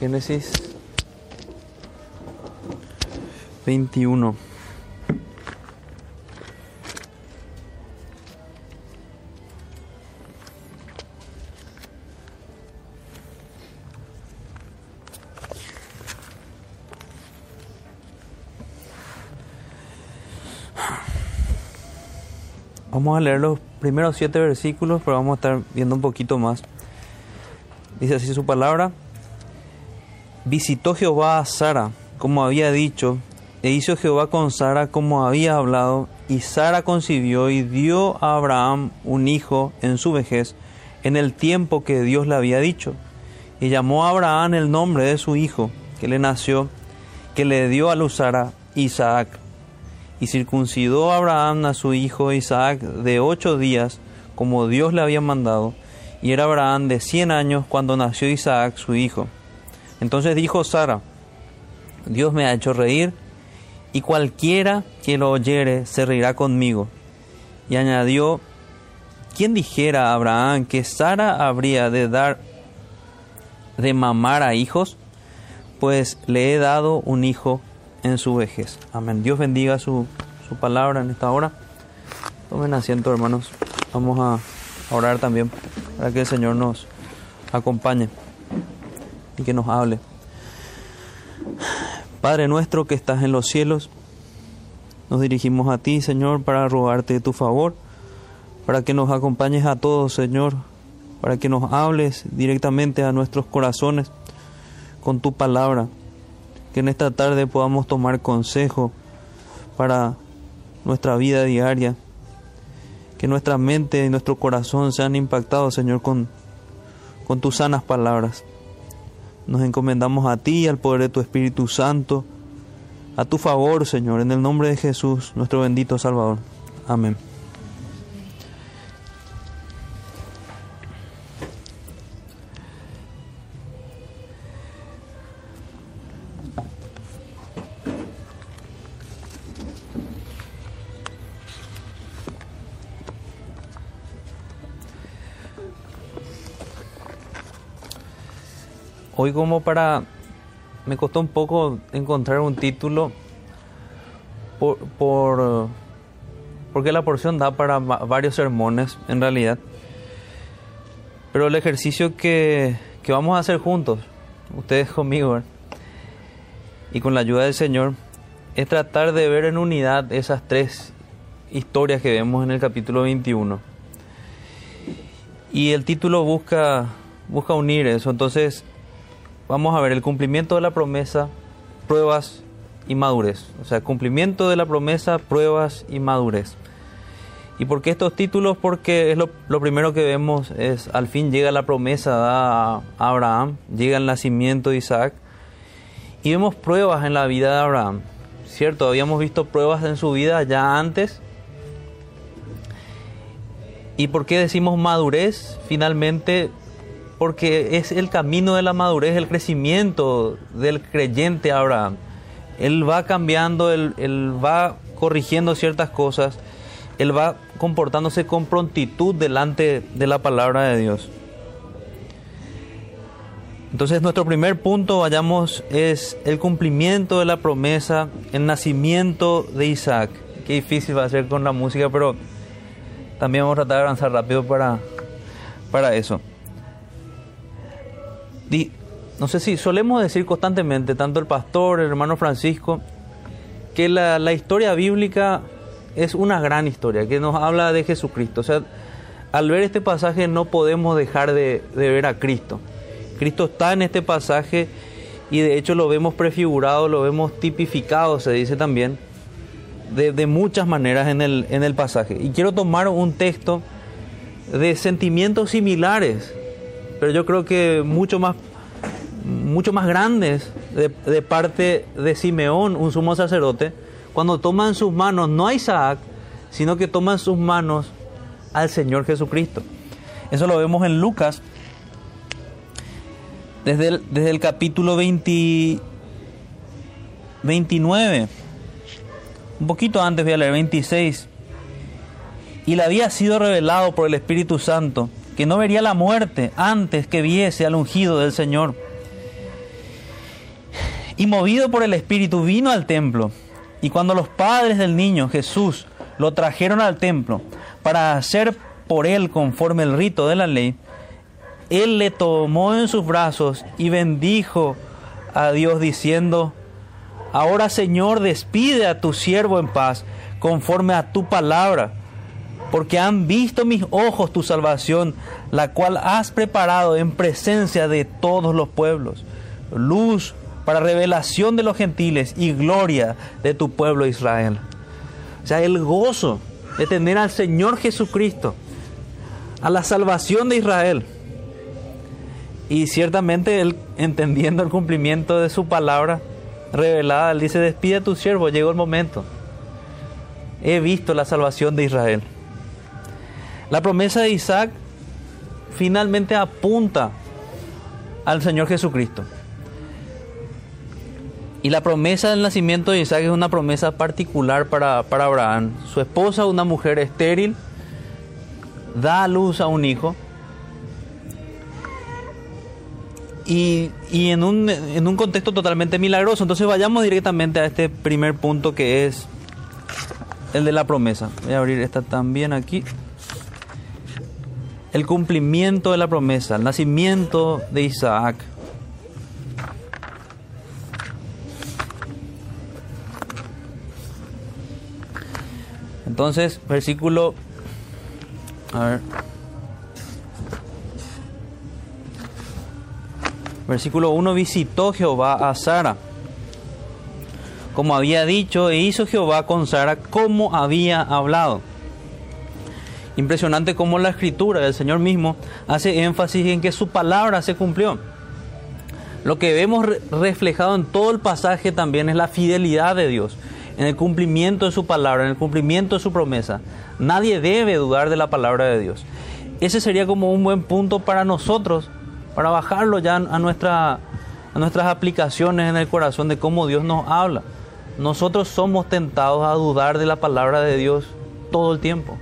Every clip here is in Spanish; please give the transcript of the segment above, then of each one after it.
Génesis 21. Vamos a leer los primeros siete versículos, pero vamos a estar viendo un poquito más. Dice así su palabra. Visitó Jehová a Sara, como había dicho, e hizo Jehová con Sara como había hablado, y Sara concibió y dio a Abraham un hijo en su vejez, en el tiempo que Dios le había dicho. Y llamó a Abraham el nombre de su hijo, que le nació, que le dio a luz Sara, Isaac. Y circuncidó a Abraham a su hijo Isaac de ocho días, como Dios le había mandado, y era Abraham de cien años cuando nació Isaac su hijo. Entonces dijo Sara, Dios me ha hecho reír, y cualquiera que lo oyere se reirá conmigo. Y añadió, ¿quién dijera a Abraham que Sara habría de dar de mamar a hijos? Pues le he dado un hijo en su vejez. Amén. Dios bendiga su, su palabra en esta hora. Tomen asiento, hermanos. Vamos a orar también para que el Señor nos acompañe y que nos hable. Padre nuestro que estás en los cielos, nos dirigimos a ti, Señor, para rogarte tu favor, para que nos acompañes a todos, Señor, para que nos hables directamente a nuestros corazones con tu palabra, que en esta tarde podamos tomar consejo para nuestra vida diaria, que nuestra mente y nuestro corazón sean impactados, Señor, con, con tus sanas palabras. Nos encomendamos a ti y al poder de tu Espíritu Santo, a tu favor, Señor, en el nombre de Jesús, nuestro bendito Salvador. Amén. Como para... Me costó un poco encontrar un título por porque la porción da para varios sermones en realidad. Pero el ejercicio que, que vamos a hacer juntos, ustedes conmigo, y con la ayuda del Señor, es tratar de ver en unidad esas tres historias que vemos en el capítulo 21. Y el título busca, busca unir eso. Entonces, vamos a ver el cumplimiento de la promesa, pruebas y madurez. O sea, cumplimiento de la promesa, pruebas y madurez. ¿Y por qué estos títulos? Porque es lo, lo, primero que vemos es, al fin llega la promesa a Abraham, llega el nacimiento de Isaac, y vemos pruebas en la vida de Abraham, ¿cierto? Habíamos visto pruebas en su vida ya antes. ¿Y por qué decimos madurez? Finalmente, porque es el camino de la madurez, el crecimiento del creyente Abraham. Él va cambiando, él, va corrigiendo ciertas cosas, él va comportándose con prontitud delante de la palabra de Dios. Entonces nuestro primer punto, vayamos, es el cumplimiento de la promesa, el nacimiento de Isaac. Qué difícil va a ser con la música, pero también vamos a tratar de avanzar rápido para, para eso. No sé si solemos decir constantemente, tanto el pastor, el hermano Francisco, que la, la historia bíblica es una gran historia, que nos habla de Jesucristo. O sea, al ver este pasaje no podemos dejar de, de, ver a Cristo. Cristo está en este pasaje y de hecho lo vemos prefigurado, lo vemos tipificado, se dice también, de, de muchas maneras en el, en el pasaje. Y quiero tomar un texto de sentimientos similares, pero yo creo que mucho más, mucho más grandes de, parte de Simeón, un sumo sacerdote, cuando toma en sus manos no a Isaac, sino que toma en sus manos al Señor Jesucristo. Eso lo vemos en Lucas, desde el, desde el capítulo 20, 29, un poquito antes voy a leer 26. Y le había sido revelado por el Espíritu Santo que no vería la muerte antes que viese al ungido del Señor. Y movido por el Espíritu vino al templo. Y cuando los padres del niño Jesús lo trajeron al templo para hacer por él conforme el rito de la ley, él le tomó en sus brazos y bendijo a Dios diciendo, Ahora Señor, despide a tu siervo en paz, conforme a tu palabra, porque han visto mis ojos tu salvación, la cual has preparado en presencia de todos los pueblos, luz para revelación de los gentiles y gloria de tu pueblo Israel. O sea, el gozo de tener al Señor Jesucristo, a la salvación de Israel. Y ciertamente él, entendiendo el cumplimiento de su palabra revelada, él dice, despide a tu siervo, llegó el momento. He visto la salvación de Israel. La promesa de Isaac finalmente apunta al Señor Jesucristo. Y la promesa del nacimiento de Isaac es una promesa particular para, para Abraham. Su esposa, una mujer estéril, da a luz a un hijo. Y, y en, un, en un contexto totalmente milagroso. Entonces vayamos directamente a este primer punto que es el de la promesa. Voy a abrir esta también aquí. El cumplimiento de la promesa, el nacimiento de Isaac. Entonces, versículo... A ver. Versículo 1, visitó Jehová a Sara, como había dicho, e hizo Jehová con Sara como había hablado. Impresionante cómo la escritura del Señor mismo hace énfasis en que su palabra se cumplió. Lo que vemos reflejado en todo el pasaje también es la fidelidad de Dios en el cumplimiento de su palabra, en el cumplimiento de su promesa. Nadie debe dudar de la palabra de Dios. Ese sería como un buen punto para nosotros, para bajarlo ya a, nuestra, a nuestras aplicaciones en el corazón de cómo Dios nos habla. Nosotros somos tentados a dudar de la palabra de Dios todo el tiempo.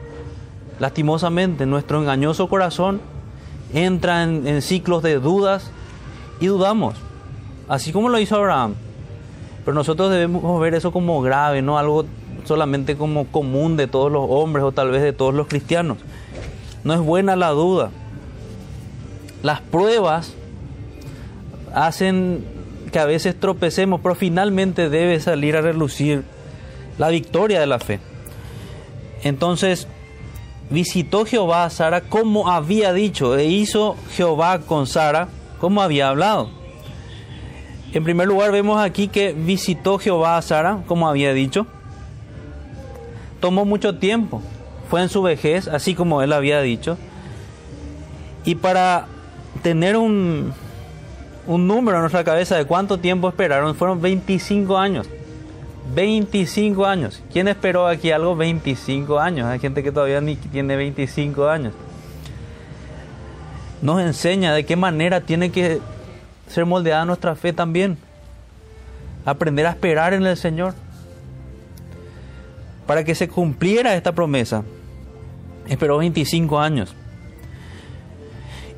Lastimosamente, nuestro engañoso corazón entra en, en ciclos de dudas y dudamos, así como lo hizo Abraham. Pero nosotros debemos ver eso como grave, no algo solamente como común de todos los hombres o tal vez de todos los cristianos. No es buena la duda. Las pruebas hacen que a veces tropecemos, pero finalmente debe salir a relucir la victoria de la fe. Entonces, visitó Jehová a Sara como había dicho, e hizo Jehová con Sara como había hablado. En primer lugar vemos aquí que visitó Jehová a Sara, como había dicho. Tomó mucho tiempo, fue en su vejez, así como él había dicho. Y para tener un, un número en nuestra cabeza de cuánto tiempo esperaron, fueron 25 años. 25 años. ¿Quién esperó aquí algo 25 años? Hay gente que todavía ni tiene 25 años. Nos enseña de qué manera tiene que ser moldeada nuestra fe también. Aprender a esperar en el Señor. Para que se cumpliera esta promesa. Esperó 25 años.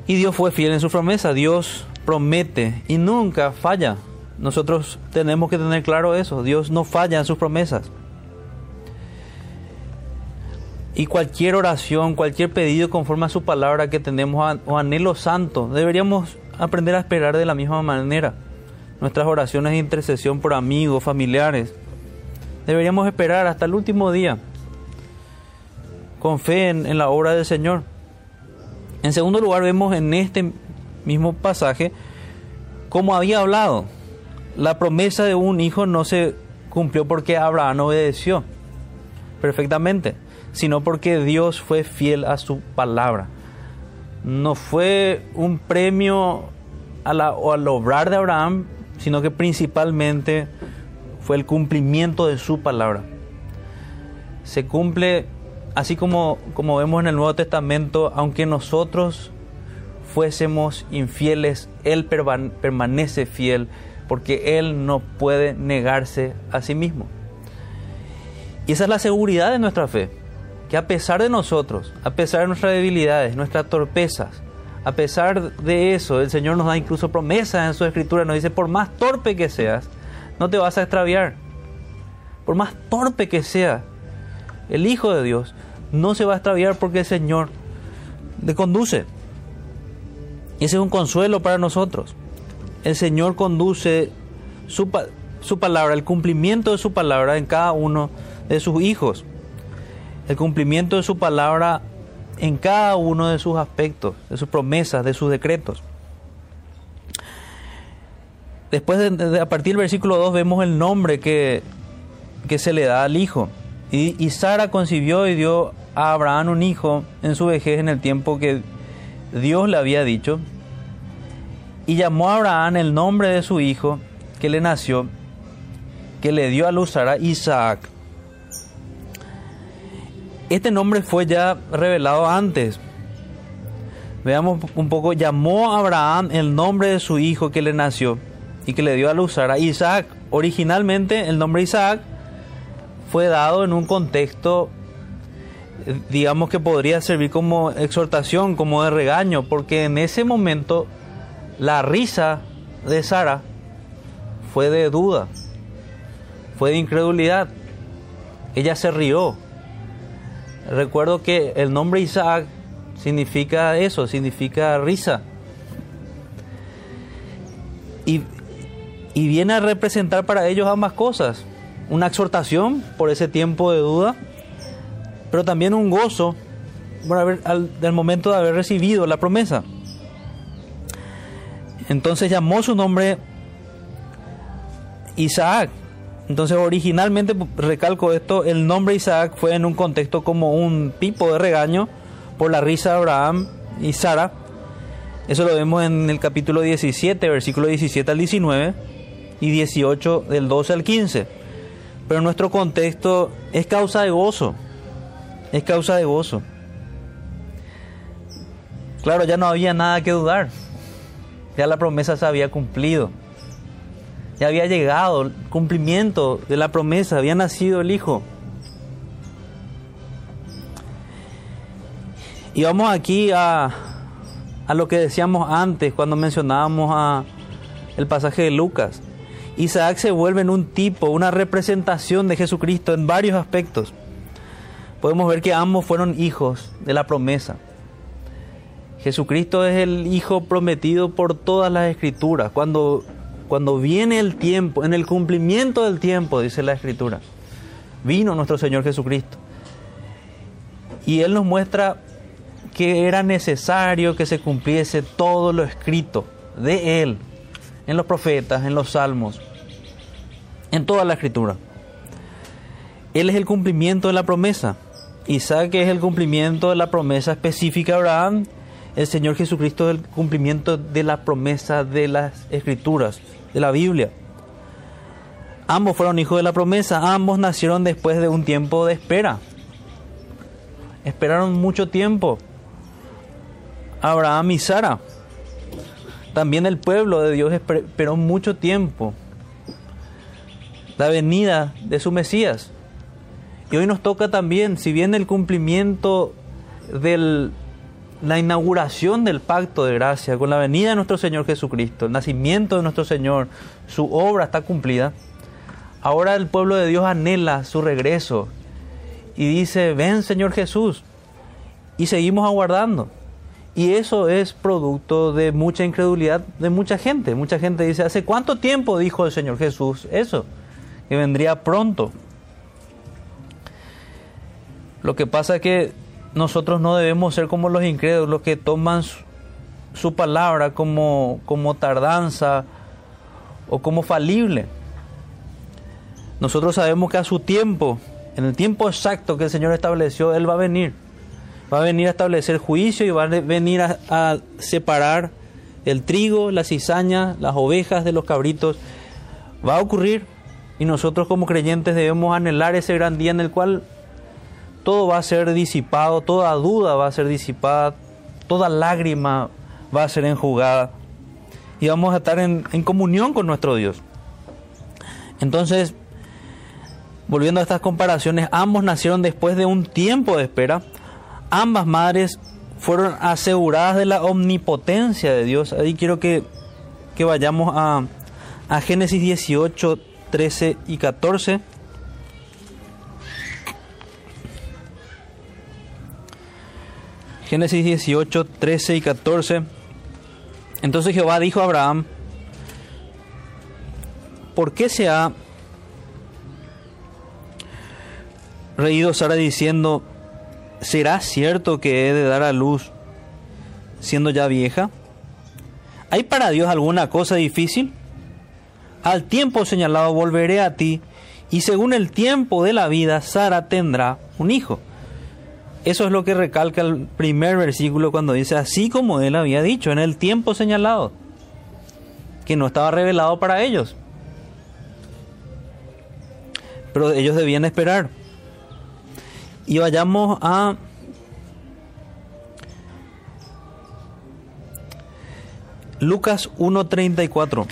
Y Dios fue fiel en su promesa. Dios promete y nunca falla. Nosotros tenemos que tener claro eso. Dios no falla en sus promesas. Y cualquier oración, cualquier pedido conforme a su palabra que tenemos o anhelo santo, deberíamos aprender a esperar de la misma manera. Nuestras oraciones de intercesión por amigos, familiares, deberíamos esperar hasta el último día, con fe en, la obra del Señor. En segundo lugar, vemos en este mismo pasaje como había hablado. La promesa de un hijo no se cumplió porque Abraham obedeció perfectamente, sino porque Dios fue fiel a su palabra no fue un premio a la, o al obrar de Abraham, sino que principalmente fue el cumplimiento de su palabra. Se cumple, así como, como vemos en el Nuevo Testamento, aunque nosotros fuésemos infieles, Él permanece fiel, porque Él no puede negarse a sí mismo. Y esa es la seguridad de nuestra fe que a pesar de nosotros, a pesar de nuestras debilidades, nuestras torpezas, a pesar de eso, el Señor nos da incluso promesas en su escritura, nos dice, por más torpe que seas, no te vas a extraviar. Por más torpe que sea el Hijo de Dios, no se va a extraviar porque el Señor le conduce. Y ese es un consuelo para nosotros. El Señor conduce su, su palabra, el cumplimiento de su palabra en cada uno de sus hijos. El cumplimiento de su palabra en cada uno de sus aspectos, de sus promesas, de sus decretos. Después, de, a partir del versículo 2, vemos el nombre que, que se le da al hijo. Y, y, Sara concibió y dio a Abraham un hijo en su vejez en el tiempo que Dios le había dicho. Y llamó a Abraham el nombre de su hijo que le nació, que le dio a luz Sara, Isaac. Este nombre fue ya revelado antes. Veamos un poco, llamó a Abraham el nombre de su hijo que le nació y que le dio a luz Sara, Isaac. Originalmente el nombre Isaac fue dado en un contexto, digamos que podría servir como exhortación, como de regaño, porque en ese momento la risa de Sara fue de duda, fue de incredulidad. Ella se rió. Recuerdo que el nombre Isaac significa eso, significa risa. Y, y viene a representar para ellos ambas cosas. Una exhortación por ese tiempo de duda, pero también un gozo por haber, al, del momento de haber recibido la promesa. Entonces llamó su nombre Isaac. Entonces originalmente, recalco esto, el nombre Isaac fue en un contexto como un tipo de regaño por la risa de Abraham y Sara. Eso lo vemos en el capítulo 17, versículo 17 al 19 y 18 del 12 al 15. Pero nuestro contexto es causa de gozo. Es causa de gozo. Claro, ya no había nada que dudar. Ya la promesa se había cumplido. Ya había llegado el cumplimiento de la promesa, había nacido el Hijo. Y vamos aquí a, a lo que decíamos antes cuando mencionábamos a el pasaje de Lucas. Isaac se vuelve en un tipo, una representación de Jesucristo en varios aspectos. Podemos ver que ambos fueron hijos de la promesa. Jesucristo es el Hijo prometido por todas las escrituras. Cuando, cuando viene el tiempo, en el cumplimiento del tiempo, dice la escritura, vino nuestro Señor Jesucristo. Y Él nos muestra que era necesario que se cumpliese todo lo escrito de Él, en los profetas, en los salmos, en toda la escritura. Él es el cumplimiento de la promesa. Isaac es el cumplimiento de la promesa específica de Abraham el Señor Jesucristo es el cumplimiento de la promesa de las Escrituras, de la Biblia. Ambos fueron hijos de la promesa, ambos nacieron después de un tiempo de espera. Esperaron mucho tiempo. Abraham y Sara. También el pueblo de Dios esperó mucho tiempo la venida de su Mesías. Y hoy nos toca también, si bien el cumplimiento del la inauguración del pacto de gracia, con la venida de nuestro Señor Jesucristo, el nacimiento de nuestro Señor, su obra está cumplida. Ahora el pueblo de Dios anhela su regreso y dice, ven Señor Jesús. Y seguimos aguardando. Y eso es producto de mucha incredulidad de mucha gente. Mucha gente dice, ¿hace cuánto tiempo dijo el Señor Jesús eso? Que vendría pronto. Lo que pasa es que nosotros no debemos ser como los incrédulos que toman su, palabra como, como tardanza o como falible. Nosotros sabemos que a su tiempo, en el tiempo exacto que el Señor estableció, Él va a venir. Va a venir a establecer juicio y va a venir a, a separar el trigo, la cizaña, las ovejas de los cabritos. Va a ocurrir y nosotros como creyentes debemos anhelar ese gran día en el cual todo va a ser disipado, toda duda va a ser disipada, toda lágrima va a ser enjugada y vamos a estar en, comunión con nuestro Dios. Entonces, volviendo a estas comparaciones, ambos nacieron después de un tiempo de espera, ambas madres fueron aseguradas de la omnipotencia de Dios. Ahí quiero que, que vayamos a, a Génesis 18, 13 y 14. Génesis 18, 13 y 14. Entonces Jehová dijo a Abraham, ¿por qué se ha reído Sara diciendo, ¿será cierto que he de dar a luz siendo ya vieja? ¿Hay para Dios alguna cosa difícil? Al tiempo señalado volveré a ti, y según el tiempo de la vida, Sara tendrá un hijo. Eso es lo que recalca el primer versículo cuando dice, así como él había dicho, en el tiempo señalado, que no estaba revelado para ellos. Pero ellos debían esperar. Y vayamos a Lucas 1.34.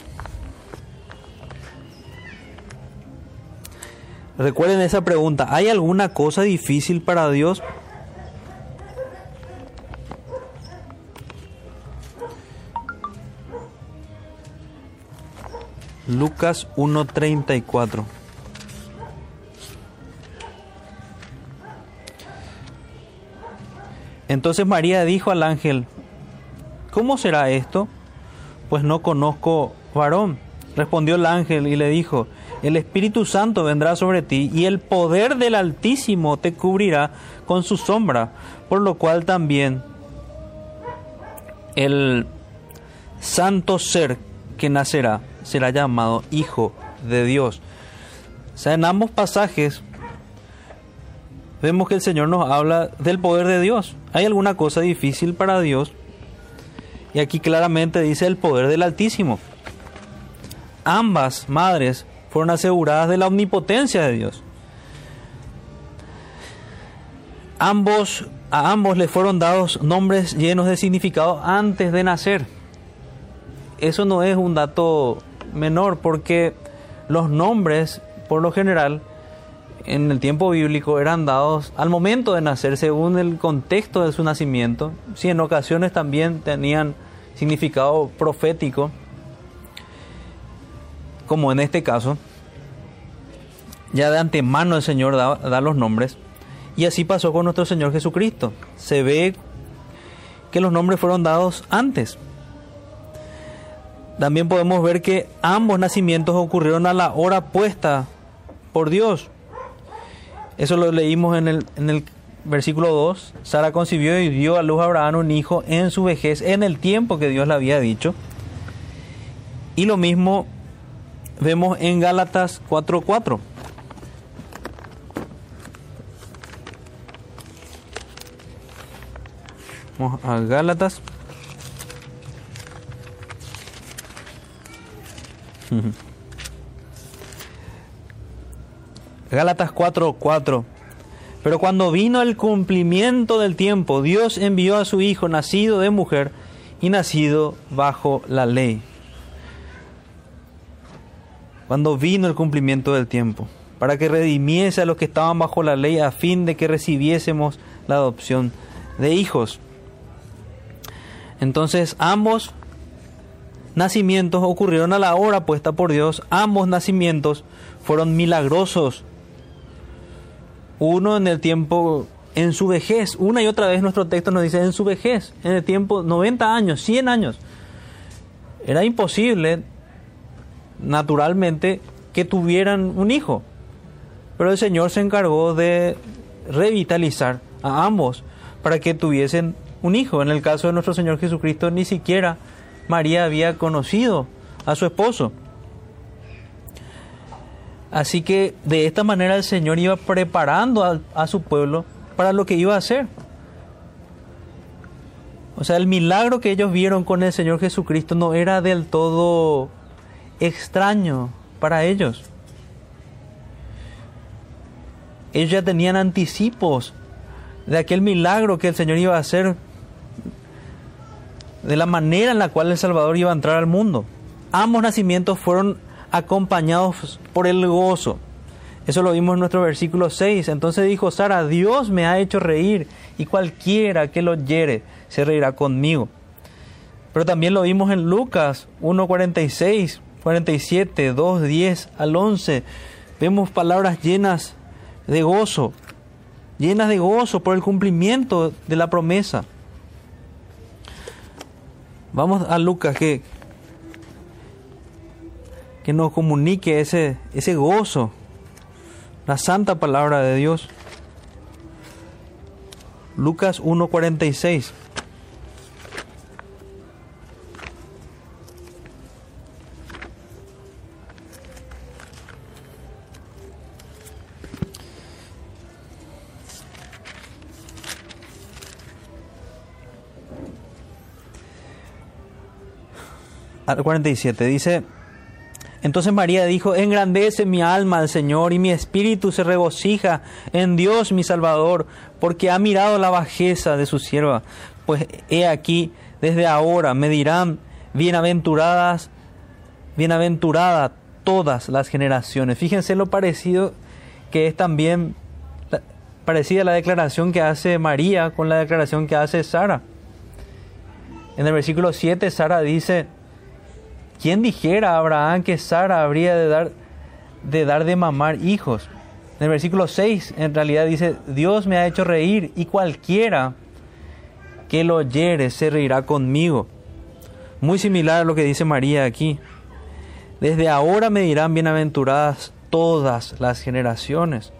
Recuerden esa pregunta. ¿Hay alguna cosa difícil para Dios? Lucas 1.34. Entonces María dijo al ángel, ¿cómo será esto? Pues no conozco varón. Respondió el ángel y le dijo, el Espíritu Santo vendrá sobre ti y el poder del Altísimo te cubrirá con su sombra, por lo cual también el santo ser que nacerá será llamado Hijo de Dios. O sea, en ambos pasajes vemos que el Señor nos habla del poder de Dios. ¿Hay alguna cosa difícil para Dios? Y aquí claramente dice el poder del Altísimo. Ambas madres fueron aseguradas de la omnipotencia de Dios. Ambos, a ambos le fueron dados nombres llenos de significado antes de nacer. Eso no es un dato menor porque los nombres, por lo general, en el tiempo bíblico eran dados al momento de nacer según el contexto de su nacimiento, si en ocasiones también tenían significado profético, como en este caso, ya de antemano el Señor da, da los nombres, y así pasó con nuestro Señor Jesucristo. Se ve que los nombres fueron dados antes. También podemos ver que ambos nacimientos ocurrieron a la hora puesta por Dios. Eso lo leímos en el, en el versículo 2. Sara concibió y dio a luz a Abraham un hijo en su vejez, en el tiempo que Dios le había dicho. Y lo mismo vemos en Gálatas 4:4. Vamos a Gálatas. Gálatas 4:4. Pero cuando vino el cumplimiento del tiempo, Dios envió a su Hijo, nacido de mujer y nacido bajo la ley. Cuando vino el cumplimiento del tiempo, para que redimiese a los que estaban bajo la ley, a fin de que recibiésemos la adopción de hijos. Entonces ambos nacimientos ocurrieron a la hora puesta por Dios, ambos nacimientos fueron milagrosos uno en el tiempo, en su vejez, una y otra vez nuestro texto nos dice en su vejez, en el tiempo 90 años, 100 años. Era imposible, naturalmente, que tuvieran un hijo. Pero el Señor se encargó de revitalizar a ambos para que tuviesen un hijo. En el caso de nuestro Señor Jesucristo, ni siquiera María había conocido a su esposo. Así que de esta manera el Señor iba preparando a, su pueblo para lo que iba a hacer. O sea, el milagro que ellos vieron con el Señor Jesucristo no era del todo extraño para ellos. Ellos ya tenían anticipos de aquel milagro que el Señor iba a hacer, de la manera en la cual el Salvador iba a entrar al mundo. Ambos nacimientos fueron acompañados por el gozo. Eso lo vimos en nuestro versículo 6. Entonces dijo Sara, Dios me ha hecho reír y cualquiera que lo oyere se reirá conmigo. Pero también lo vimos en Lucas 1.46, 47, 2, 10 al 11, vemos palabras llenas de gozo, llenas de gozo por el cumplimiento de la promesa. Vamos a Lucas que, que nos comunique ese, ese gozo, la santa palabra de Dios. Lucas 1.46. 47 dice, entonces María dijo, engrandece mi alma al Señor y mi espíritu se regocija en Dios mi Salvador, porque ha mirado la bajeza de su sierva. Pues he aquí, desde ahora me dirán, bienaventuradas, bienaventuradas todas las generaciones. Fíjense lo parecido que es también parecida la declaración que hace María con la declaración que hace Sara. En el versículo 7 Sara dice, ¿Quién dijera a Abraham que Sara habría de dar de, dar de mamar hijos? En el versículo 6 en realidad dice, Dios me ha hecho reír y cualquiera que lo oyere se reirá conmigo. Muy similar a lo que dice María aquí. Desde ahora me dirán bienaventuradas todas las generaciones.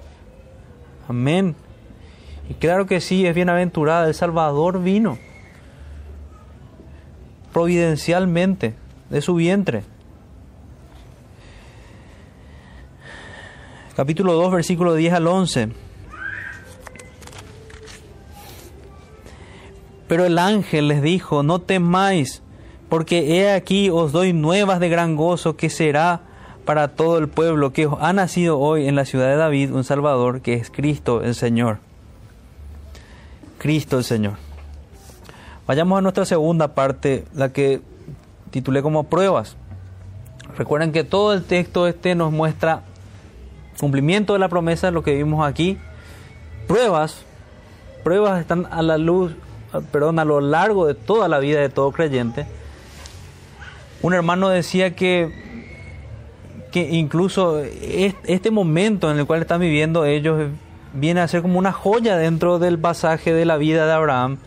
Amén. Y claro que sí, es bienaventurada. El Salvador vino providencialmente de su vientre. Capítulo 2, versículo 10 al 11. Pero el ángel les dijo, no temáis, porque he aquí os doy nuevas de gran gozo que será para todo el pueblo, que ha nacido hoy en la ciudad de David un Salvador, que es Cristo el Señor. Cristo el Señor. Vayamos a nuestra segunda parte, la que titulé como pruebas. Recuerden que todo el texto este nos muestra cumplimiento de la promesa, lo que vimos aquí. Pruebas, pruebas están a la luz, perdón, a lo largo de toda la vida de todo creyente. Un hermano decía que, que incluso este momento en el cual están viviendo ellos viene a ser como una joya dentro del pasaje de la vida de Abraham.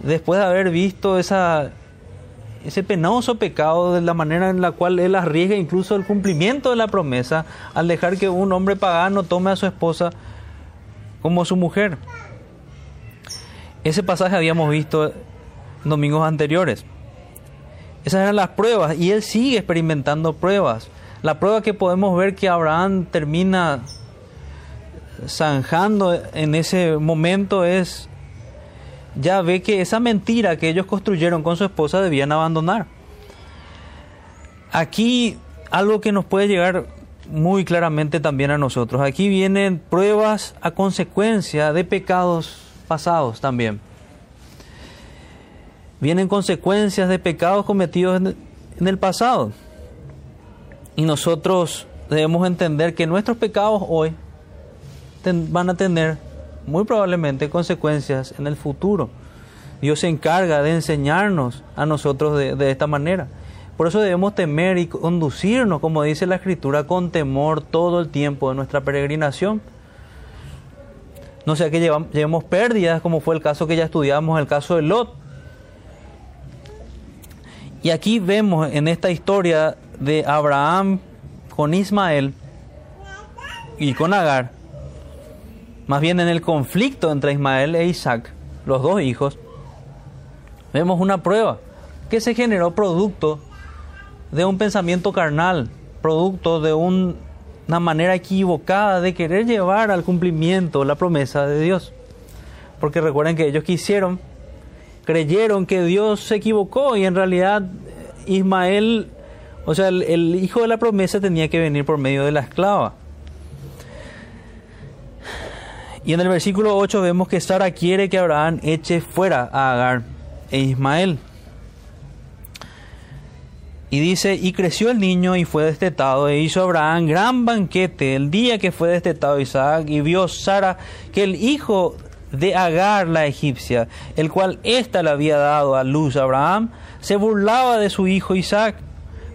Después de haber visto esa ese penoso pecado de la manera en la cual él arriesga incluso el cumplimiento de la promesa al dejar que un hombre pagano tome a su esposa como su mujer. Ese pasaje habíamos visto domingos anteriores. Esas eran las pruebas y él sigue experimentando pruebas. La prueba que podemos ver que Abraham termina zanjando en ese momento es ya ve que esa mentira que ellos construyeron con su esposa debían abandonar. Aquí algo que nos puede llegar muy claramente también a nosotros. Aquí vienen pruebas a consecuencia de pecados pasados también. Vienen consecuencias de pecados cometidos en el pasado. Y nosotros debemos entender que nuestros pecados hoy van a tener muy probablemente consecuencias en el futuro. Dios se encarga de enseñarnos a nosotros de, esta manera. Por eso debemos temer y conducirnos, como dice la Escritura, con temor todo el tiempo de nuestra peregrinación. No sea que llevemos pérdidas, como fue el caso que ya estudiamos, el caso de Lot. Y aquí vemos en esta historia de Abraham con Ismael y con Agar, más bien en el conflicto entre Ismael e Isaac, los dos hijos, vemos una prueba que se generó producto de un pensamiento carnal, producto de una manera equivocada de querer llevar al cumplimiento la promesa de Dios. Porque recuerden que ellos quisieron, creyeron que Dios se equivocó y en realidad Ismael, o sea, el hijo de la promesa tenía que venir por medio de la esclava. Y en el versículo 8 vemos que Sara quiere que Abraham eche fuera a Agar e Ismael. Y dice, y creció el niño y fue destetado, e hizo Abraham gran banquete el día que fue destetado Isaac, y vio Sara que el hijo de Agar la egipcia, el cual ésta le había dado a luz a Abraham, se burlaba de su hijo Isaac.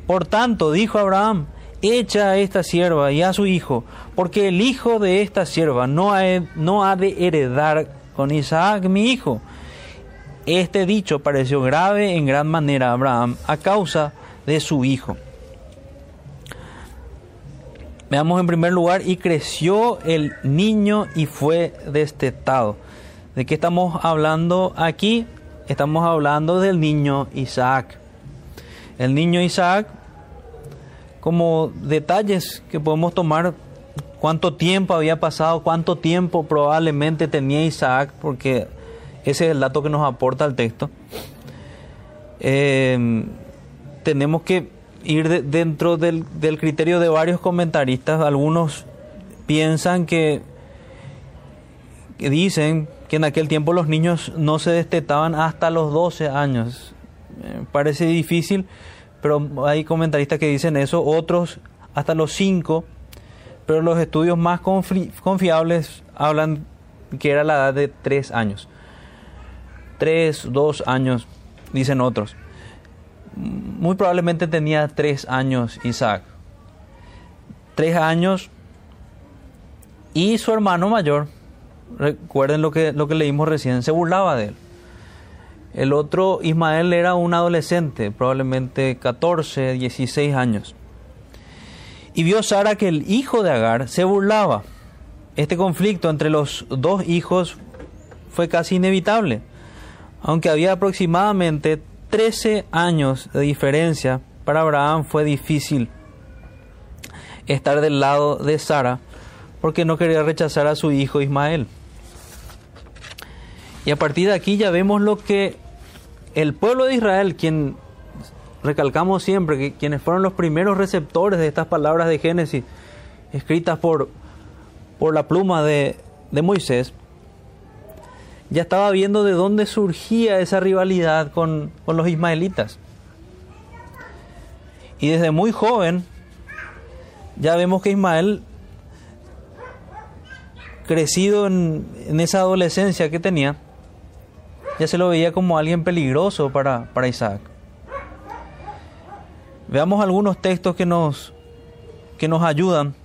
Por tanto, dijo Abraham, echa a esta sierva y a su hijo, porque el hijo de esta sierva no ha, no ha de heredar con Isaac mi hijo. Este dicho pareció grave en gran manera a Abraham a causa de su hijo. Veamos en primer lugar, y creció el niño y fue destetado. ¿De qué estamos hablando aquí? Estamos hablando del niño Isaac. El niño Isaac, como detalles que podemos tomar, cuánto tiempo había pasado, cuánto tiempo probablemente tenía Isaac, porque ese es el dato que nos aporta el texto. Eh, tenemos que ir dentro del, del, criterio de varios comentaristas. Algunos piensan que, que, dicen que en aquel tiempo los niños no se destetaban hasta los 12 años. parece difícil, pero hay comentaristas que dicen eso, otros hasta los 5, pero los estudios más confiables hablan que era la edad de 3 años. 3, 2 años, dicen otros muy probablemente tenía tres años Isaac. Tres años y su hermano mayor, recuerden lo que, lo que leímos recién, se burlaba de él. El otro, Ismael, era un adolescente, probablemente 14, 16 años. Y vio Sara que el hijo de Agar se burlaba. Este conflicto entre los dos hijos fue casi inevitable, aunque había aproximadamente 13 años de diferencia, para Abraham fue difícil estar del lado de Sara porque no quería rechazar a su hijo Ismael. Y a partir de aquí ya vemos lo que el pueblo de Israel, quien recalcamos siempre, que quienes fueron los primeros receptores de estas palabras de Génesis, escritas por, por la pluma de, de Moisés, ya estaba viendo de dónde surgía esa rivalidad con, los ismaelitas. Y desde muy joven ya vemos que Ismael, crecido en, en, esa adolescencia que tenía, ya se lo veía como alguien peligroso para, para Isaac. Veamos algunos textos que nos, que nos ayudan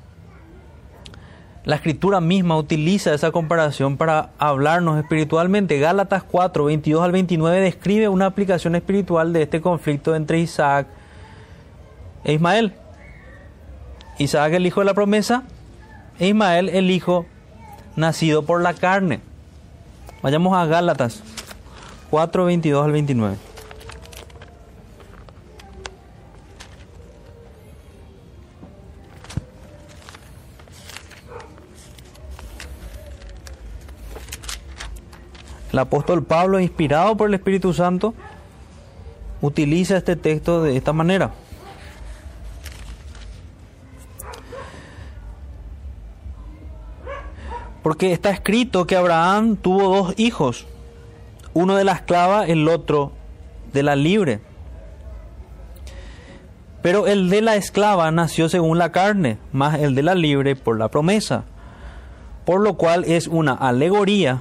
la escritura misma utiliza esa comparación para hablarnos espiritualmente. Gálatas 4, 22 al 29 describe una aplicación espiritual de este conflicto entre Isaac e Ismael. Isaac el hijo de la promesa e Ismael el hijo nacido por la carne. Vayamos a Gálatas 4, 22 al 29. El apóstol Pablo, inspirado por el Espíritu Santo, utiliza este texto de esta manera. Porque está escrito que Abraham tuvo dos hijos, uno de la esclava, el otro de la libre. Pero el de la esclava nació según la carne, más el de la libre por la promesa, por lo cual es una alegoría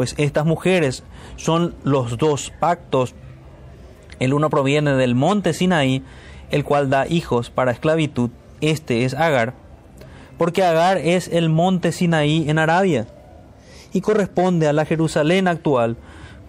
pues estas mujeres son los dos pactos. El uno proviene del monte Sinaí, el cual da hijos para esclavitud. Este es Agar, porque Agar es el monte Sinaí en Arabia y corresponde a la Jerusalén actual,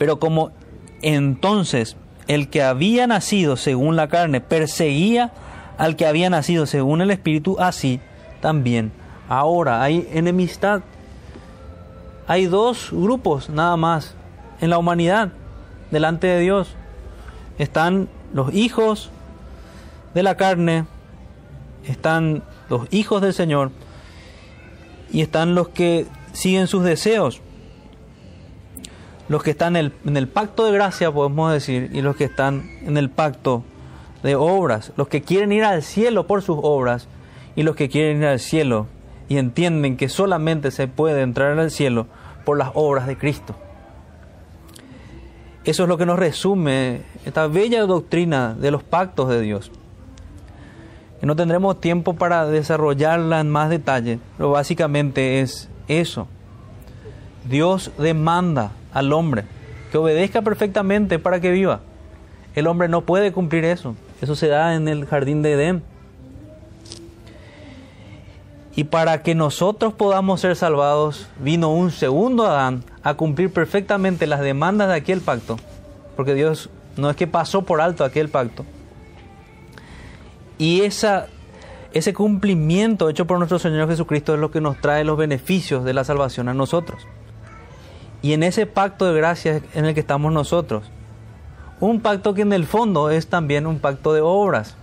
Pero como entonces el que había nacido según la carne perseguía al que había nacido según el Espíritu, así también ahora, hay enemistad. Hay dos grupos nada más en la humanidad delante de Dios. Están los hijos de la carne, están los hijos del Señor y están los que siguen sus deseos. Los que están en el, pacto de gracia, podemos decir, y los que están en el pacto de obras, los que quieren ir al cielo por sus obras y los que quieren ir al cielo y entienden que solamente se puede entrar al cielo por las obras de Cristo. Eso es lo que nos resume esta bella doctrina de los pactos de Dios. Y no tendremos tiempo para desarrollarla en más detalle, pero básicamente es eso. Dios demanda al hombre que obedezca perfectamente para que viva. El hombre no puede cumplir eso. Eso se da en el jardín de Edén. Y para que nosotros podamos ser salvados, vino un segundo Adán a cumplir perfectamente las demandas de aquel pacto. Porque Dios no es que pasó por alto aquel pacto. Y ese cumplimiento hecho por nuestro Señor Jesucristo es lo que nos trae los beneficios de la salvación a nosotros. Y en ese pacto de gracia en el que estamos nosotros. Un pacto que en el fondo es también un pacto de obras,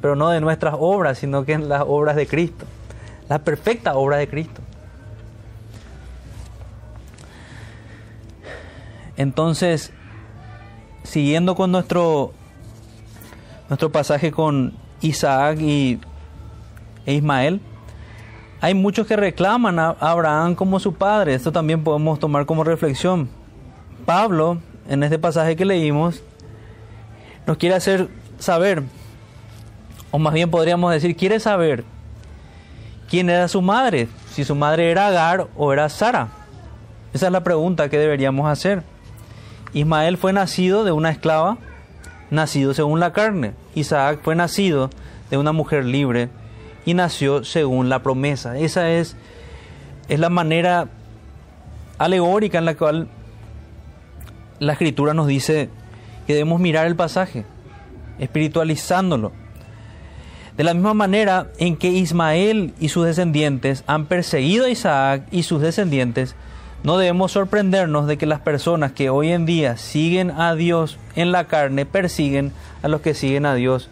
pero no de nuestras obras, sino que en las obras de Cristo, la perfecta obra de Cristo. Entonces, siguiendo con nuestro, nuestro pasaje con Isaac y, e Ismael, hay muchos que reclaman a Abraham como su padre. Esto también podemos tomar como reflexión. Pablo, en este pasaje que leímos, nos quiere hacer saber, o más bien podríamos decir, quiere saber quién era su madre, si su madre era Agar o era Sara. Esa es la pregunta que deberíamos hacer. Ismael fue nacido de una esclava, nacido según la carne. Isaac fue nacido de una mujer libre y nació según la promesa. Esa es, es la manera alegórica en la cual la escritura nos dice que debemos mirar el pasaje, espiritualizándolo. De la misma manera en que Ismael y sus descendientes han perseguido a Isaac y sus descendientes, no debemos sorprendernos de que las personas que hoy en día siguen a Dios en la carne persiguen a los que siguen a Dios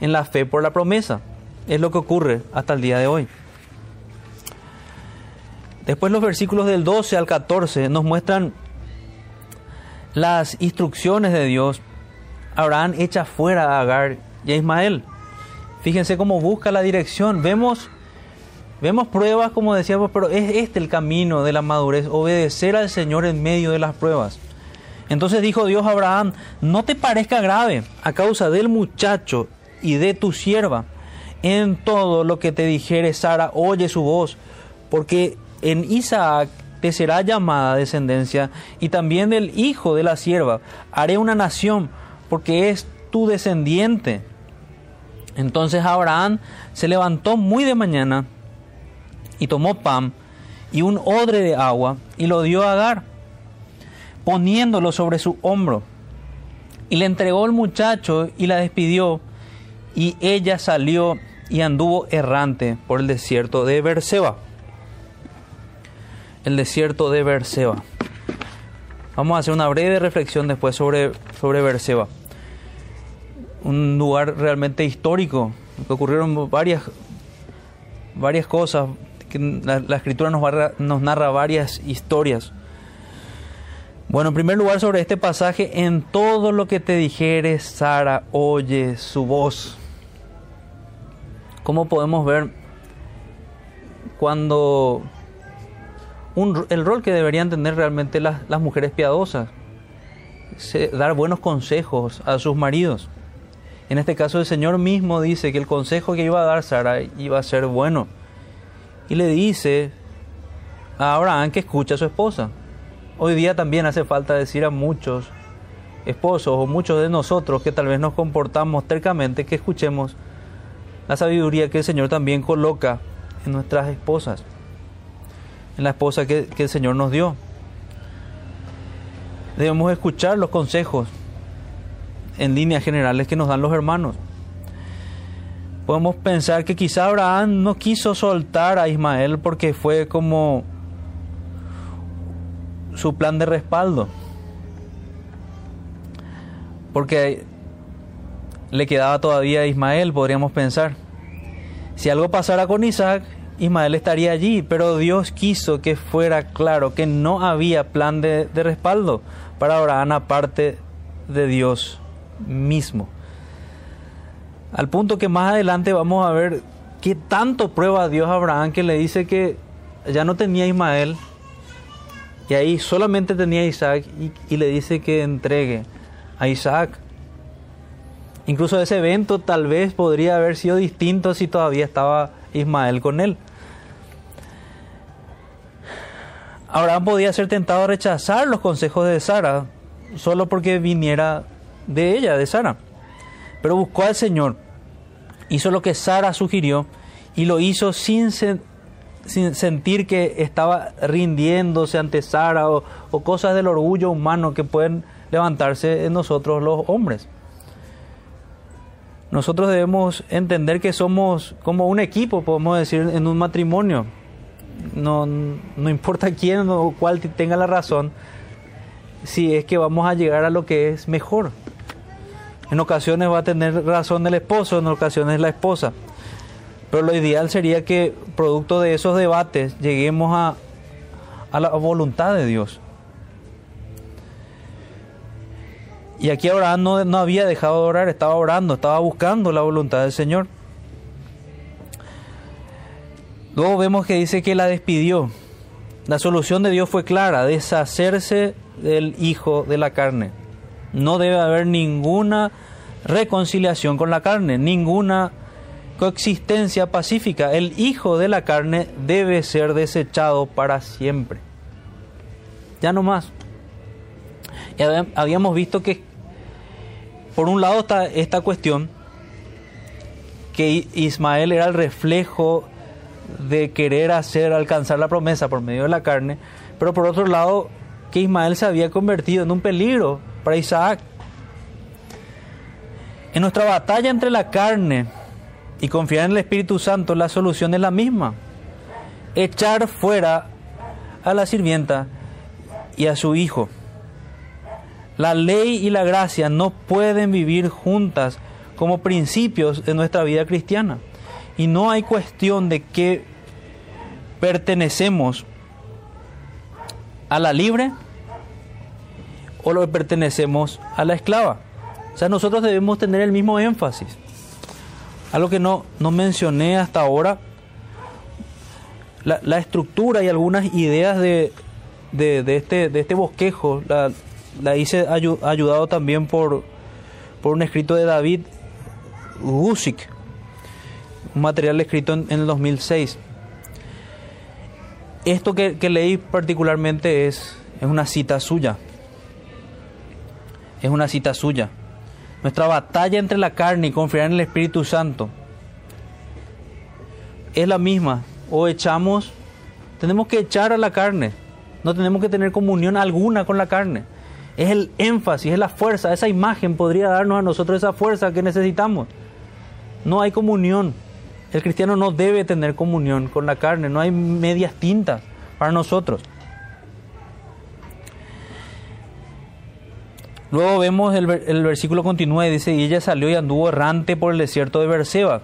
en la fe por la promesa. Es lo que ocurre hasta el día de hoy. Después los versículos del 12 al 14 nos muestran las instrucciones de Dios. Abraham echa fuera a Agar y a Ismael. Fíjense cómo busca la dirección. Vemos Vemos pruebas, como decíamos, pero es este el camino de la madurez, obedecer al Señor en medio de las pruebas. Entonces dijo Dios a Abraham, no te parezca grave a causa del muchacho y de tu sierva. En todo lo que te dijere Sara, oye su voz, porque en Isaac te será llamada descendencia, y también del hijo de la sierva haré una nación, porque es tu descendiente. Entonces Abraham se levantó muy de mañana, y tomó pan y un odre de agua y lo dio a Agar, poniéndolo sobre su hombro. Y le entregó el muchacho y la despidió, y ella salió y anduvo errante por el desierto de Berseba. El desierto de Berseba. Vamos a hacer una breve reflexión después sobre, sobre Berseba. Un lugar realmente histórico, que ocurrieron varias, varias cosas, la, escritura nos, nos narra varias historias. Bueno, en primer lugar sobre este pasaje, en todo lo que te dijere, Sara, oye su voz. ¿Cómo podemos ver cuando el rol que deberían tener realmente las, mujeres piadosas? dar buenos consejos a sus maridos. En este caso el Señor mismo dice que el consejo que iba a dar Sara iba a ser bueno y le dice a Abraham que escucha a su esposa. Hoy día también hace falta decir a muchos esposos o muchos de nosotros que tal vez nos comportamos tercamente que escuchemos la sabiduría que el Señor también coloca en nuestras esposas, en la esposa que, el Señor nos dio. Debemos escuchar los consejos en líneas generales que nos dan los hermanos podemos pensar que quizá Abraham no quiso soltar a Ismael porque fue como su plan de respaldo. Porque le quedaba todavía a Ismael, podríamos pensar. Si algo pasara con Isaac, Ismael estaría allí, pero Dios quiso que fuera claro que no había plan de, de respaldo para Abraham aparte de Dios mismo. Al punto que más adelante vamos a ver qué tanto prueba Dios a Abraham que le dice que ya no tenía Ismael y ahí solamente tenía Isaac y, y le dice que entregue a Isaac. Incluso ese evento tal vez podría haber sido distinto si todavía estaba Ismael con él. Abraham podía ser tentado a rechazar los consejos de Sara solo porque viniera de ella, de Sara. Pero buscó al Señor, hizo lo que Sara sugirió y lo hizo sin, sin sentir que estaba rindiéndose ante Sara o, o cosas del orgullo humano que pueden levantarse en nosotros los hombres. Nosotros debemos entender que somos como un equipo, podemos decir, en un matrimonio. No, no importa quién o cuál tenga la razón, si es que vamos a llegar a lo que es mejor. En ocasiones va a tener razón el esposo, en ocasiones la esposa. Pero lo ideal sería que, producto de esos debates, lleguemos a, a la voluntad de Dios. Y aquí Abraham no, no había dejado de orar, estaba orando, estaba buscando la voluntad del Señor. Luego vemos que dice que la despidió. La solución de Dios fue clara, deshacerse del hijo de la carne. No debe haber ninguna reconciliación con la carne, ninguna coexistencia pacífica. El hijo de la carne debe ser desechado para siempre. Ya no más. Y habíamos visto que por un lado está esta cuestión que Ismael era el reflejo de querer hacer alcanzar la promesa por medio de la carne, pero por otro lado que Ismael se había convertido en un peligro para Isaac. En nuestra batalla entre la carne y confiar en el Espíritu Santo, la solución es la misma. Echar fuera a la sirvienta y a su hijo. La ley y la gracia no pueden vivir juntas como principios de nuestra vida cristiana. Y no hay cuestión de que pertenecemos a la libre o lo que pertenecemos a la esclava. O sea, nosotros debemos tener el mismo énfasis. Algo que no, no mencioné hasta ahora, la, estructura y algunas ideas de, de, de, este, de este bosquejo la, la hice ayudado también por, por un escrito de David Gusick, un material escrito en, en el 2006. Esto que, que leí particularmente es, es una cita suya. Es una cita suya. Nuestra batalla entre la carne y confiar en el Espíritu Santo es la misma. O echamos, tenemos que echar a la carne. No tenemos que tener comunión alguna con la carne. Es el énfasis, es la fuerza. Esa imagen podría darnos a nosotros esa fuerza que necesitamos. No hay comunión. El cristiano no debe tener comunión con la carne. No hay medias tintas para nosotros. Luego vemos el, versículo continúa y dice, y ella salió y anduvo errante por el desierto de Berseba.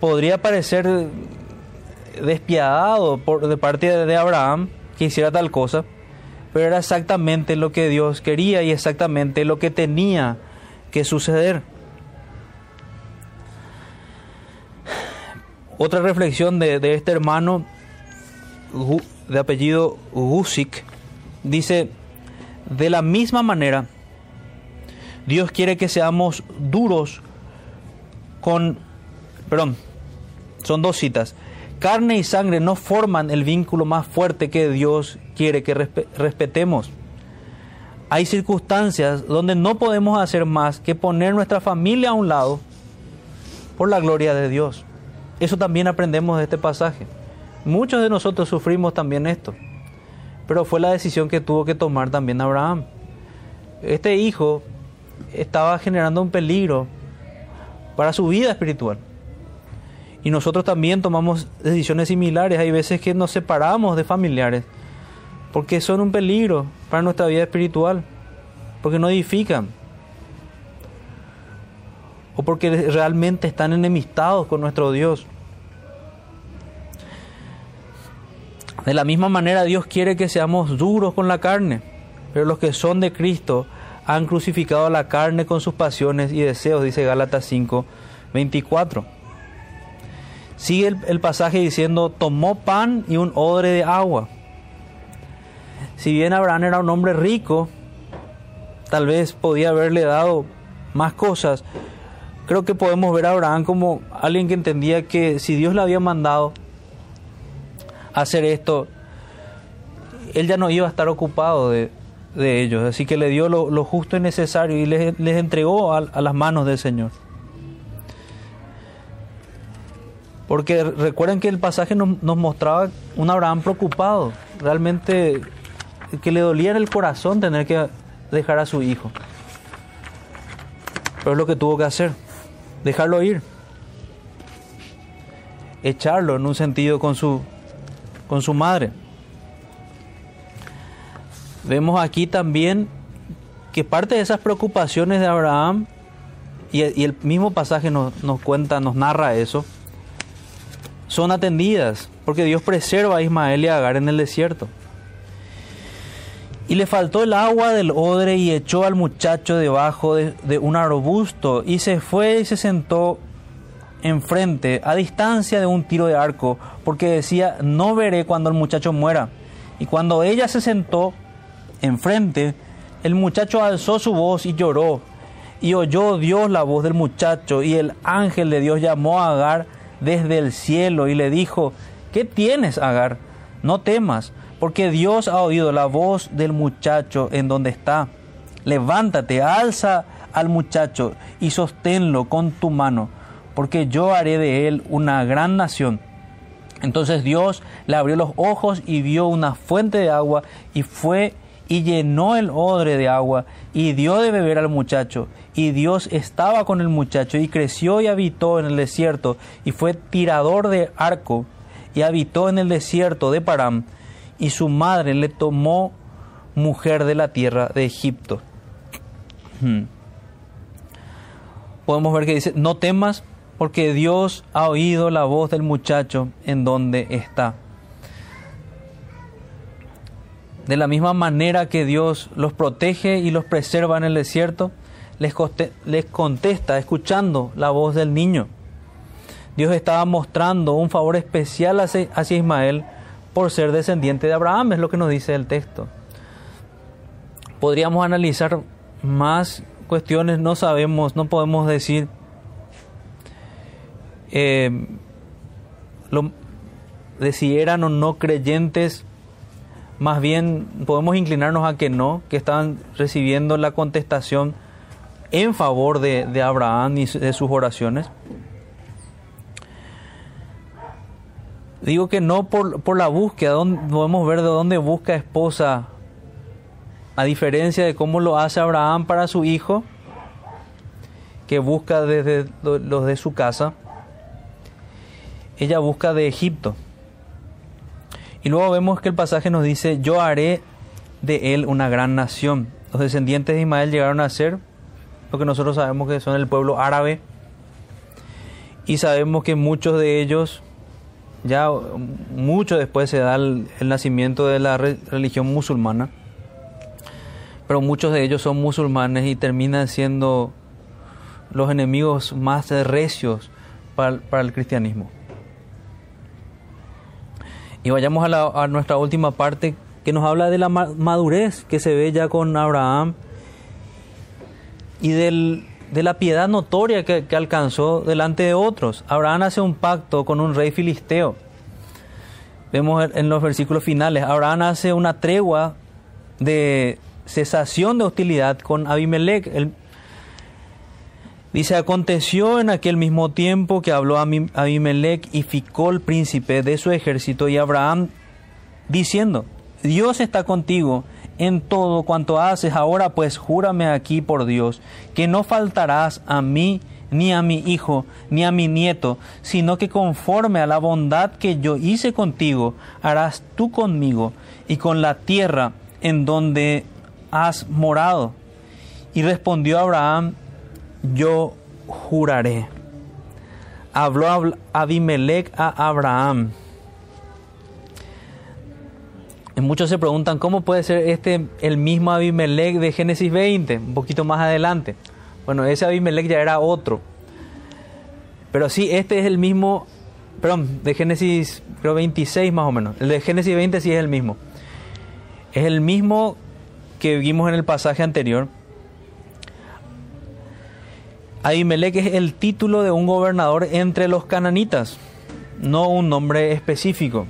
Podría parecer despiadado por, de parte de Abraham que hiciera tal cosa, pero era exactamente lo que Dios quería y exactamente lo que tenía que suceder. Otra reflexión de, de este hermano de apellido Gusik dice, de la misma manera, Dios quiere que seamos duros con, perdón, son dos citas. Carne y sangre no forman el vínculo más fuerte que Dios quiere que respetemos. Hay circunstancias donde no podemos hacer más que poner nuestra familia a un lado por la gloria de Dios. Eso también aprendemos de este pasaje. Muchos de nosotros sufrimos también esto. Pero fue la decisión que tuvo que tomar también Abraham. Este hijo estaba generando un peligro para su vida espiritual. Y nosotros también tomamos decisiones similares. Hay veces que nos separamos de familiares porque son un peligro para nuestra vida espiritual, porque no edifican, o porque realmente están enemistados con nuestro Dios. De la misma manera Dios quiere que seamos duros con la carne, pero los que son de Cristo han crucificado la carne con sus pasiones y deseos, dice Gálatas 5, 24. Sigue el, pasaje diciendo, tomó pan y un odre de agua. Si bien Abraham era un hombre rico, tal vez podía haberle dado más cosas. Creo que podemos ver a Abraham como alguien que entendía que si Dios le había mandado hacer esto, él ya no iba a estar ocupado de, ellos. Así que le dio lo, justo y necesario y les, les entregó a, las manos del Señor. Porque recuerden que el pasaje nos, mostraba un Abraham preocupado, realmente que le dolía en el corazón tener que dejar a su hijo. Pero es lo que tuvo que hacer, dejarlo ir. Echarlo en un sentido con su, con su madre. Vemos aquí también que parte de esas preocupaciones de Abraham, y, y el mismo pasaje nos, nos cuenta, nos narra eso, son atendidas, porque Dios preserva a Ismael y a Agar en el desierto. Y le faltó el agua del odre y echó al muchacho debajo de, un arbusto y se fue y se sentó enfrente, a distancia de un tiro de arco, porque decía, no veré cuando el muchacho muera. Y cuando ella se sentó enfrente, el muchacho alzó su voz y lloró. Y oyó Dios la voz del muchacho y el ángel de Dios llamó a Agar desde el cielo y le dijo, ¿qué tienes, Agar? No temas porque Dios ha oído la voz del muchacho en donde está. Levántate, alza al muchacho y sosténlo con tu mano, porque yo haré de él una gran nación. Entonces Dios le abrió los ojos y vio una fuente de agua y fue y llenó el odre de agua y dio de beber al muchacho. Y Dios estaba con el muchacho y creció y habitó en el desierto y fue tirador de arco y habitó en el desierto de Param y su madre le tomó mujer de la tierra de Egipto. Hmm. Podemos ver que dice, no temas porque Dios ha oído la voz del muchacho en donde está. De la misma manera que Dios los protege y los preserva en el desierto, les, contesta escuchando la voz del niño. Dios estaba mostrando un favor especial hacia, Ismael por ser descendiente de Abraham, es lo que nos dice el texto. Podríamos analizar más cuestiones, no sabemos, no podemos decir eh, de si eran o no creyentes, más bien podemos inclinarnos a que no, que estaban recibiendo la contestación en favor de, Abraham y de sus oraciones. Digo que no por, por la búsqueda, podemos ver de dónde busca esposa, a diferencia de cómo lo hace Abraham para su hijo, que busca desde los de su casa, ella busca de Egipto. Y luego vemos que el pasaje nos dice, yo haré de él una gran nación. Los descendientes de Ismael llegaron a ser lo que nosotros sabemos que son el pueblo árabe. Y sabemos que muchos de ellos ya mucho después se da el, nacimiento de la re, religión musulmana, pero muchos de ellos son musulmanes y terminan siendo los enemigos más recios para, para el cristianismo. Y vayamos a, la, a, nuestra última parte que nos habla de la madurez que se ve ya con Abraham y del, de la piedad notoria que, que, alcanzó delante de otros. Abraham hace un pacto con un rey filisteo. Vemos en los versículos finales, Abraham hace una tregua de cesación de hostilidad con Abimelech. Dice, aconteció en aquel mismo tiempo que habló Abimelech y ficó el príncipe de su ejército y Abraham diciendo, Dios está contigo en todo cuanto haces. Ahora pues júrame aquí por Dios que no faltarás a mí ni a mi hijo ni a mi nieto, sino que conforme a la bondad que yo hice contigo, harás tú conmigo y con la tierra en donde has morado. Y respondió Abraham, yo juraré. Habló Abimelech a Abraham muchos se preguntan cómo puede ser este el mismo Abimelech de Génesis 20, un poquito más adelante. Bueno, ese Abimelech ya era otro. Pero sí, este es el mismo, perdón, de Génesis creo 26 más o menos. El de Génesis 20 sí es el mismo. Es el mismo que vimos en el pasaje anterior. Abimelech es el título de un gobernador entre los cananitas, no un nombre específico.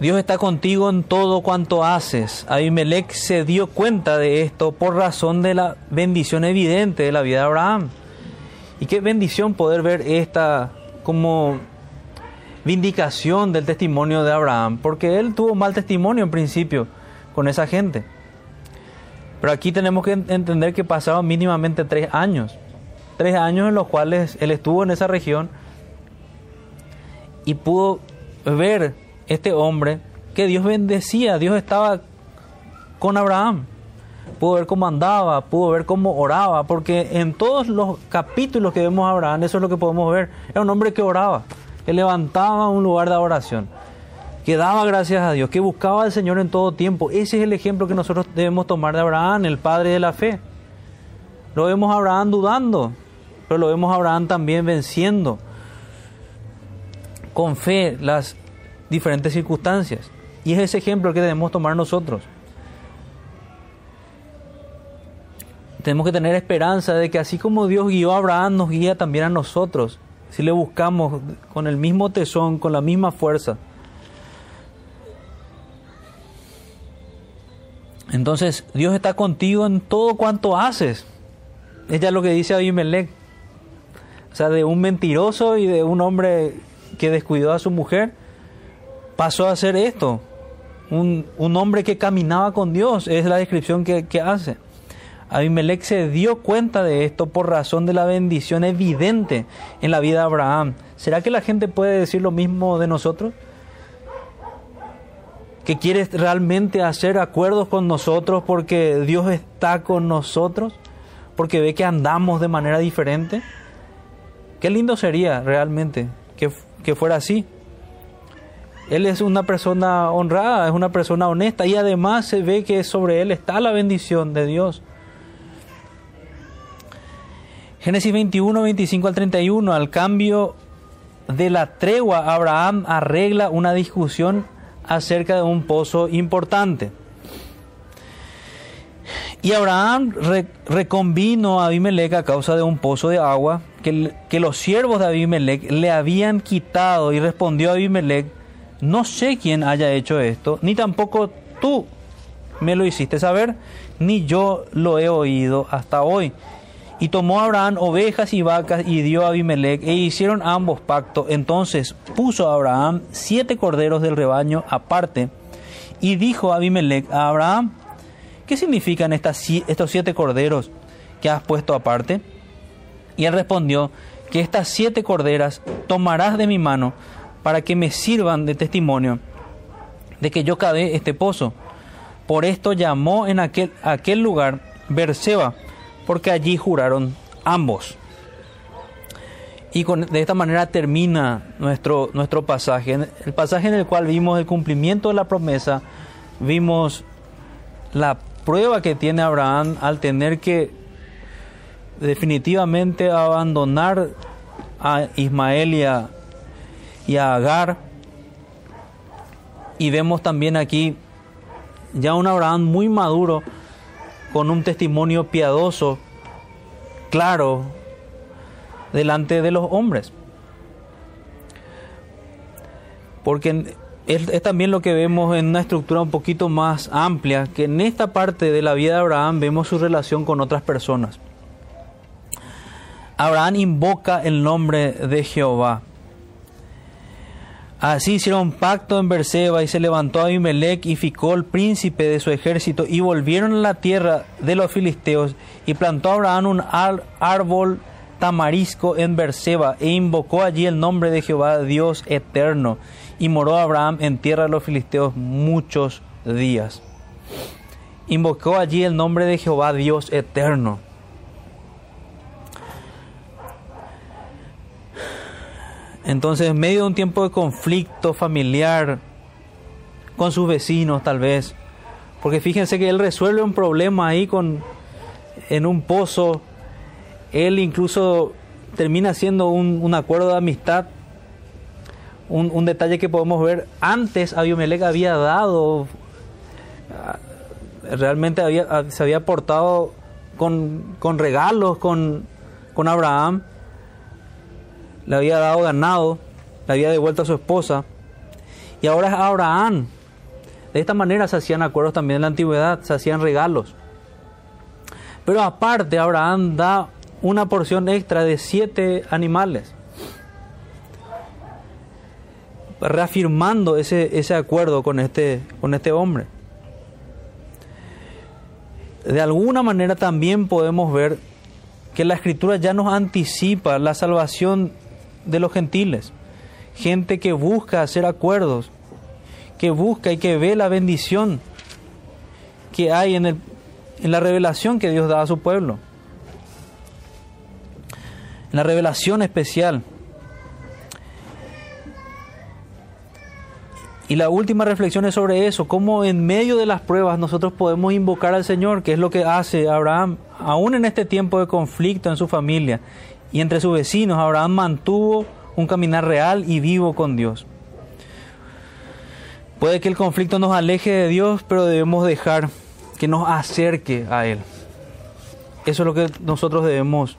Dios está contigo en todo cuanto haces. Abimelech se dio cuenta de esto por razón de la bendición evidente de la vida de Abraham. Y qué bendición poder ver esta como vindicación del testimonio de Abraham, porque él tuvo mal testimonio en principio con esa gente. Pero aquí tenemos que entender que pasaron mínimamente tres años, tres años en los cuales él estuvo en esa región y pudo ver este hombre que Dios bendecía, Dios estaba con Abraham. Pudo ver cómo andaba, pudo ver cómo oraba, porque en todos los capítulos que vemos a Abraham, eso es lo que podemos ver. Era un hombre que oraba, que levantaba un lugar de oración, que daba gracias a Dios, que buscaba al Señor en todo tiempo. Ese es el ejemplo que nosotros debemos tomar de Abraham, el padre de la fe. Lo vemos a Abraham dudando, pero lo vemos a Abraham también venciendo con fe las diferentes circunstancias. Y es ese ejemplo que debemos tomar nosotros. Tenemos que tener esperanza de que así como Dios guió a Abraham, nos guía también a nosotros. Si le buscamos con el mismo tesón, con la misma fuerza. Entonces, Dios está contigo en todo cuanto haces. Es ya lo que dice Abimelech. O sea, de un mentiroso y de un hombre que descuidó a su mujer, pasó a ser esto, un, hombre que caminaba con Dios, es la descripción que, que hace. Abimelech se dio cuenta de esto por razón de la bendición evidente en la vida de Abraham. ¿Será que la gente puede decir lo mismo de nosotros? ¿Que quiere realmente hacer acuerdos con nosotros porque Dios está con nosotros? ¿Porque ve que andamos de manera diferente? Qué lindo sería realmente que, que fuera así. Él es una persona honrada, es una persona honesta y además se ve que sobre él está la bendición de Dios. Génesis 21, 25 al 31, al cambio de la tregua, Abraham arregla una discusión acerca de un pozo importante. Y Abraham reconvino a Abimelech a causa de un pozo de agua que, que los siervos de Abimelech le habían quitado y respondió a Abimelech, no sé quién haya hecho esto, ni tampoco tú me lo hiciste saber, ni yo lo he oído hasta hoy. Y tomó Abraham ovejas y vacas y dio a Abimelech, e hicieron ambos pacto. Entonces puso Abraham siete corderos del rebaño aparte, y dijo a Abimelech a Abraham, ¿qué significan estos siete corderos que has puesto aparte? Y él respondió, que estas siete corderas tomarás de mi mano, para que me sirvan de testimonio de que yo cavé este pozo. Por esto llamó en aquel, aquel lugar Berseba, porque allí juraron ambos. Y con, de esta manera termina nuestro, nuestro pasaje. El pasaje en el cual vimos el cumplimiento de la promesa, vimos la prueba que tiene Abraham al tener que definitivamente abandonar a Ismael y a, y a Agar. Y vemos también aquí ya un Abraham muy maduro, con un testimonio piadoso, claro, delante de los hombres. Porque es, es, también lo que vemos en una estructura un poquito más amplia, que en esta parte de la vida de Abraham vemos su relación con otras personas. Abraham invoca el nombre de Jehová. Así hicieron pacto en Berseba y se levantó Abimelech y Ficol, príncipe de su ejército, y volvieron a la tierra de los filisteos y plantó Abraham un árbol tamarisco en Berseba e invocó allí el nombre de Jehová Dios eterno y moró Abraham en tierra de los filisteos muchos días. Invocó allí el nombre de Jehová Dios eterno. Entonces, en medio de un tiempo de conflicto familiar, con sus vecinos tal vez. Porque fíjense que él resuelve un problema ahí con en un pozo. Él incluso termina haciendo un, un acuerdo de amistad. Un, un, detalle que podemos ver, antes Abimelech había dado, realmente había, se había portado con, con regalos con, con Abraham, le había dado ganado, le había devuelto a su esposa, y ahora es Abraham. De esta manera se hacían acuerdos también en la antigüedad, se hacían regalos. Pero aparte, Abraham da una porción extra de siete animales, reafirmando ese, ese acuerdo con este, con este hombre. De alguna manera también podemos ver que la escritura ya nos anticipa la salvación de los gentiles, gente que busca hacer acuerdos, que busca y que ve la bendición que hay en, el, en la revelación que Dios da a su pueblo, en la revelación especial. Y la última reflexión es sobre eso, cómo en medio de las pruebas nosotros podemos invocar al Señor, que es lo que hace Abraham, aún en este tiempo de conflicto en su familia y entre sus vecinos, Abraham mantuvo un caminar real y vivo con Dios. Puede que el conflicto nos aleje de Dios, pero debemos dejar que nos acerque a Él. Eso es lo que nosotros debemos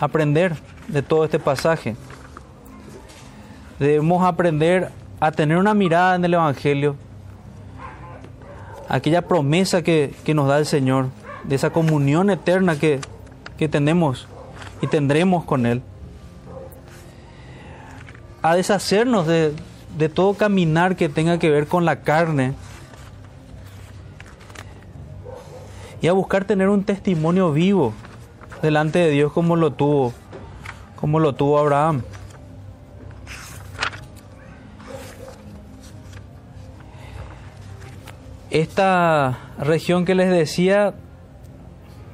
aprender de todo este pasaje. Debemos aprender a tener una mirada en el Evangelio, aquella promesa que, nos da el Señor, de esa comunión eterna que, que tenemos y tendremos con Él. A deshacernos de, de todo caminar que tenga que ver con la carne y a buscar tener un testimonio vivo delante de Dios como lo tuvo, como lo tuvo Abraham. Esta región que les decía,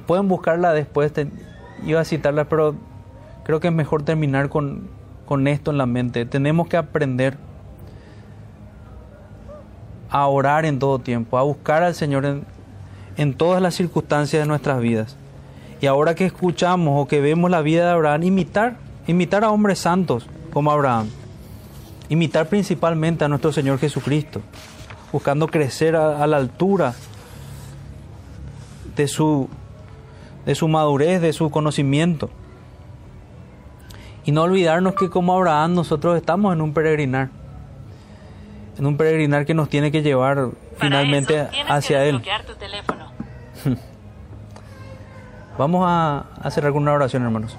pueden buscarla después, iba a citarla, pero creo que es mejor terminar con, con esto en la mente. Tenemos que aprender a orar en todo tiempo, a buscar al Señor en, en todas las circunstancias de nuestras vidas. Y ahora que escuchamos o que vemos la vida de Abraham, imitar, imitar a hombres santos como Abraham. Imitar principalmente a nuestro Señor Jesucristo buscando crecer a, la altura de su, de su madurez, de su conocimiento. Y no olvidarnos que como Abraham nosotros estamos en un peregrinar, en un peregrinar que nos tiene que llevar finalmente hacia Él. Vamos a, a cerrar con una oración, hermanos.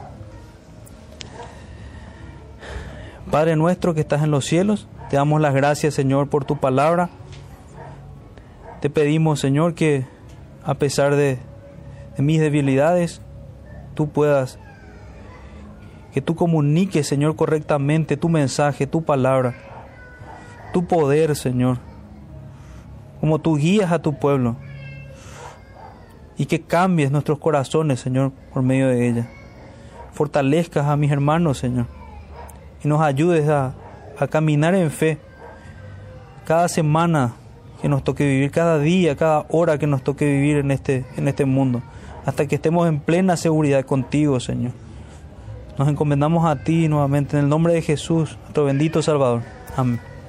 Padre nuestro que estás en los cielos, te damos las gracias, Señor, por tu palabra. Te pedimos, Señor, que a pesar de, mis debilidades, tú puedas, que tú comuniques, Señor, correctamente tu mensaje, tu palabra, tu poder, Señor, como tú guías a tu pueblo y que cambies nuestros corazones, Señor, por medio de ella. Fortalezcas a mis hermanos, Señor, y nos ayudes a, a caminar en fe cada semana que nos toque vivir, cada día, cada hora que nos toque vivir en este, en este mundo, hasta que estemos en plena seguridad contigo, Señor. Nos encomendamos a ti nuevamente en el nombre de Jesús, nuestro bendito Salvador. Amén.